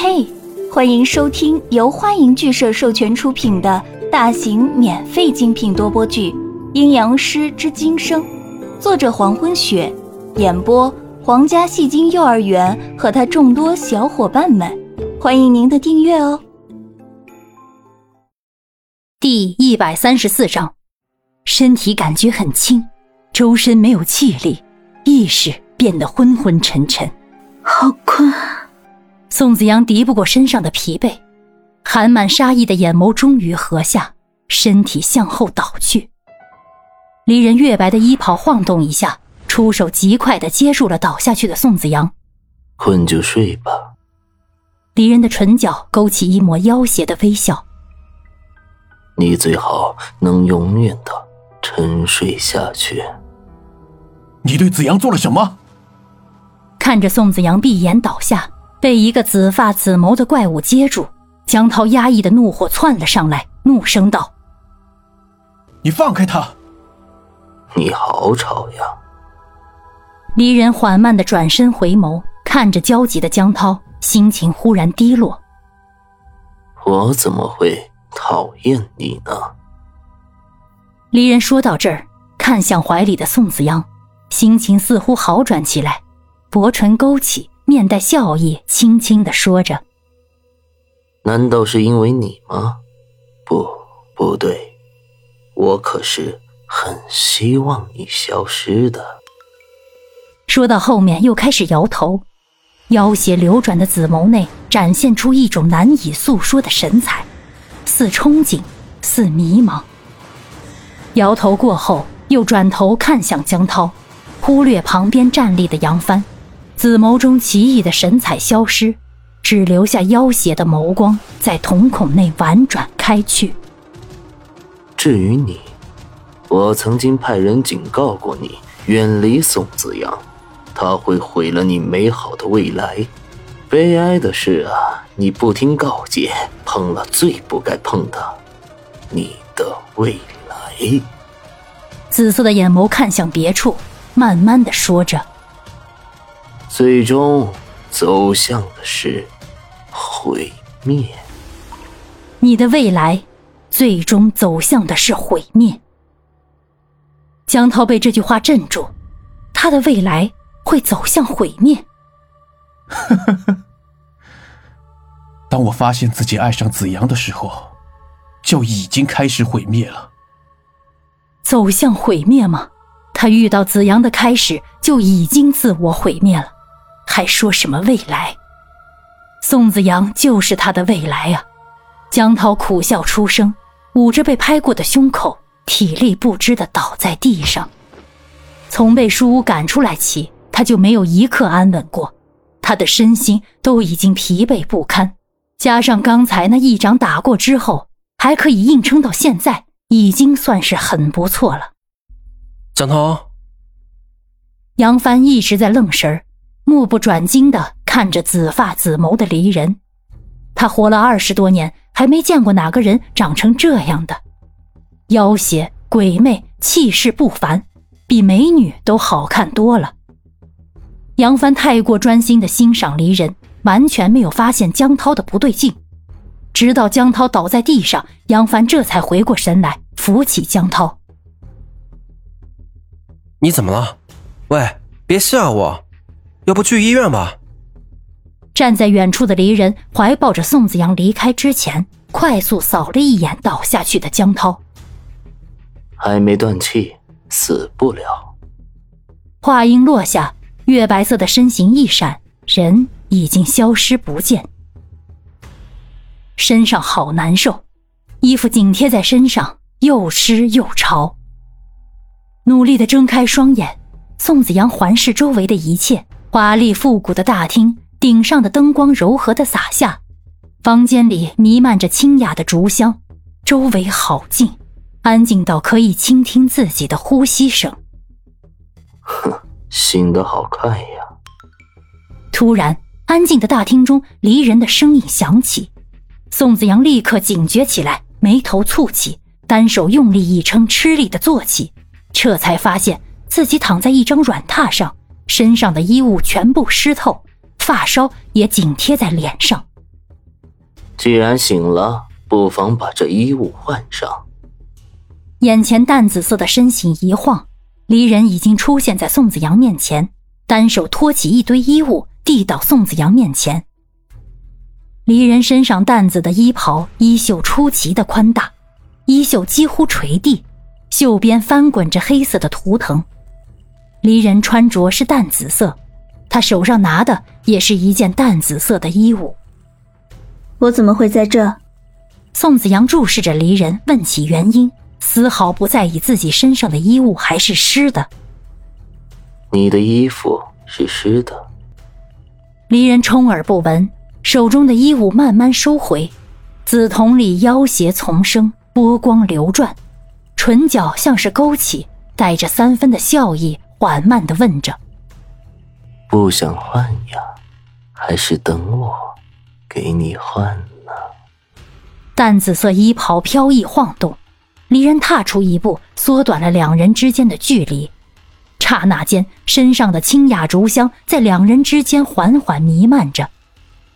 嘿，欢迎收听由欢迎剧社授权出品的大型免费精品多播剧《阴阳师之今生》，作者黄昏雪，演播皇家戏精幼儿园和他众多小伙伴们，欢迎您的订阅哦。第一百三十四章，身体感觉很轻，周身没有气力，意识变得昏昏沉沉，好困。宋子阳敌不过身上的疲惫，含满杀意的眼眸终于合下，身体向后倒去。离人月白的衣袍晃动一下，出手极快的接住了倒下去的宋子阳。困就睡吧。离人的唇角勾起一抹妖邪的微笑。你最好能永远的沉睡下去。你对子阳做了什么？看着宋子阳闭眼倒下。被一个紫发紫眸的怪物接住，江涛压抑的怒火窜了上来，怒声道：“你放开他！你好吵呀！”离人缓慢的转身回眸，看着焦急的江涛，心情忽然低落。我怎么会讨厌你呢？离人说到这儿，看向怀里的宋子阳，心情似乎好转起来，薄唇勾起。面带笑意，轻轻的说着：“难道是因为你吗？不，不对，我可是很希望你消失的。”说到后面，又开始摇头，妖邪流转的紫眸内展现出一种难以诉说的神采，似憧憬，似迷茫。摇头过后，又转头看向江涛，忽略旁边站立的杨帆。紫眸中奇异的神采消失，只留下妖邪的眸光在瞳孔内婉转开去。至于你，我曾经派人警告过你，远离宋子阳，他会毁了你美好的未来。悲哀的是啊，你不听告诫，碰了最不该碰的，你的未来。紫色的眼眸看向别处，慢慢的说着。最终走向的是毁灭。你的未来最终走向的是毁灭。江涛被这句话镇住，他的未来会走向毁灭。呵呵呵。当我发现自己爱上子阳的时候，就已经开始毁灭了。走向毁灭吗？他遇到子阳的开始就已经自我毁灭了。还说什么未来？宋子阳就是他的未来啊！江涛苦笑出声，捂着被拍过的胸口，体力不支的倒在地上。从被书屋赶出来起，他就没有一刻安稳过，他的身心都已经疲惫不堪，加上刚才那一掌打过之后，还可以硬撑到现在，已经算是很不错了。江涛，杨帆一直在愣神儿。目不转睛的看着紫发紫眸的离人，他活了二十多年，还没见过哪个人长成这样的，妖邪鬼魅，气势不凡，比美女都好看多了。杨帆太过专心的欣赏离人，完全没有发现江涛的不对劲。直到江涛倒在地上，杨帆这才回过神来，扶起江涛：“你怎么了？喂，别吓我！”要不去医院吧？站在远处的离人怀抱着宋子阳离开之前，快速扫了一眼倒下去的江涛。还没断气，死不了。话音落下，月白色的身形一闪，人已经消失不见。身上好难受，衣服紧贴在身上，又湿又潮。努力的睁开双眼，宋子阳环视周围的一切。华丽复古的大厅，顶上的灯光柔和的洒下，房间里弥漫着清雅的竹香，周围好静，安静到可以倾听自己的呼吸声。哼，醒得好快呀！突然，安静的大厅中，离人的声音响起，宋子阳立刻警觉起来，眉头蹙起，单手用力一撑，吃力的坐起，这才发现自己躺在一张软榻上。身上的衣物全部湿透，发梢也紧贴在脸上，既然醒了，不妨把这衣物换上。眼前淡紫色的身形一晃，离人已经出现在宋子阳面前，单手托起一堆衣物，递到宋子阳面前。离人身上淡紫的衣袍，衣袖出奇的宽大，衣袖几乎垂地，袖边翻滚着黑色的图腾。离人穿着是淡紫色，他手上拿的也是一件淡紫色的衣物。我怎么会在这？宋子阳注视着离人，问起原因。丝毫不在意自己身上的衣物还是湿的。你的衣服是湿的。离人充耳不闻，手中的衣物慢慢收回，紫瞳里妖邪丛生，波光流转，唇角像是勾起，带着三分的笑意，缓慢的问着：“不想换呀，还是等我给你换呢？”淡紫色衣袍飘逸晃动。离人踏出一步，缩短了两人之间的距离。刹那间，身上的清雅竹香在两人之间缓缓弥漫着，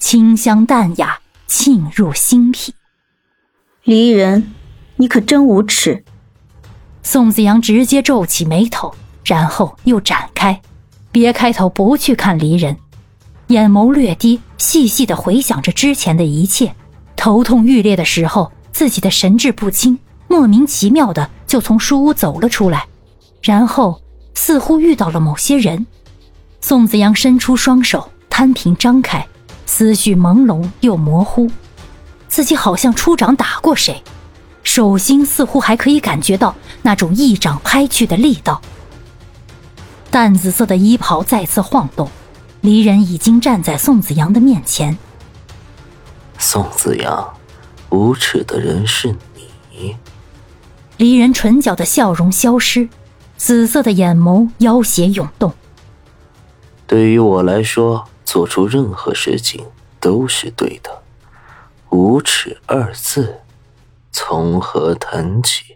清香淡雅，沁入心脾。离人，你可真无耻！宋子阳直接皱起眉头，然后又展开，别开头不去看离人，眼眸略低，细细的回想着之前的一切。头痛欲裂的时候，自己的神志不清。莫名其妙的就从书屋走了出来，然后似乎遇到了某些人。宋子阳伸出双手，摊平张开，思绪朦胧又模糊，自己好像出掌打过谁，手心似乎还可以感觉到那种一掌拍去的力道。淡紫色的衣袍再次晃动，离人已经站在宋子阳的面前。宋子阳，无耻的人是你。离人唇角的笑容消失，紫色的眼眸妖邪涌动。对于我来说，做出任何事情都是对的，无耻二字，从何谈起？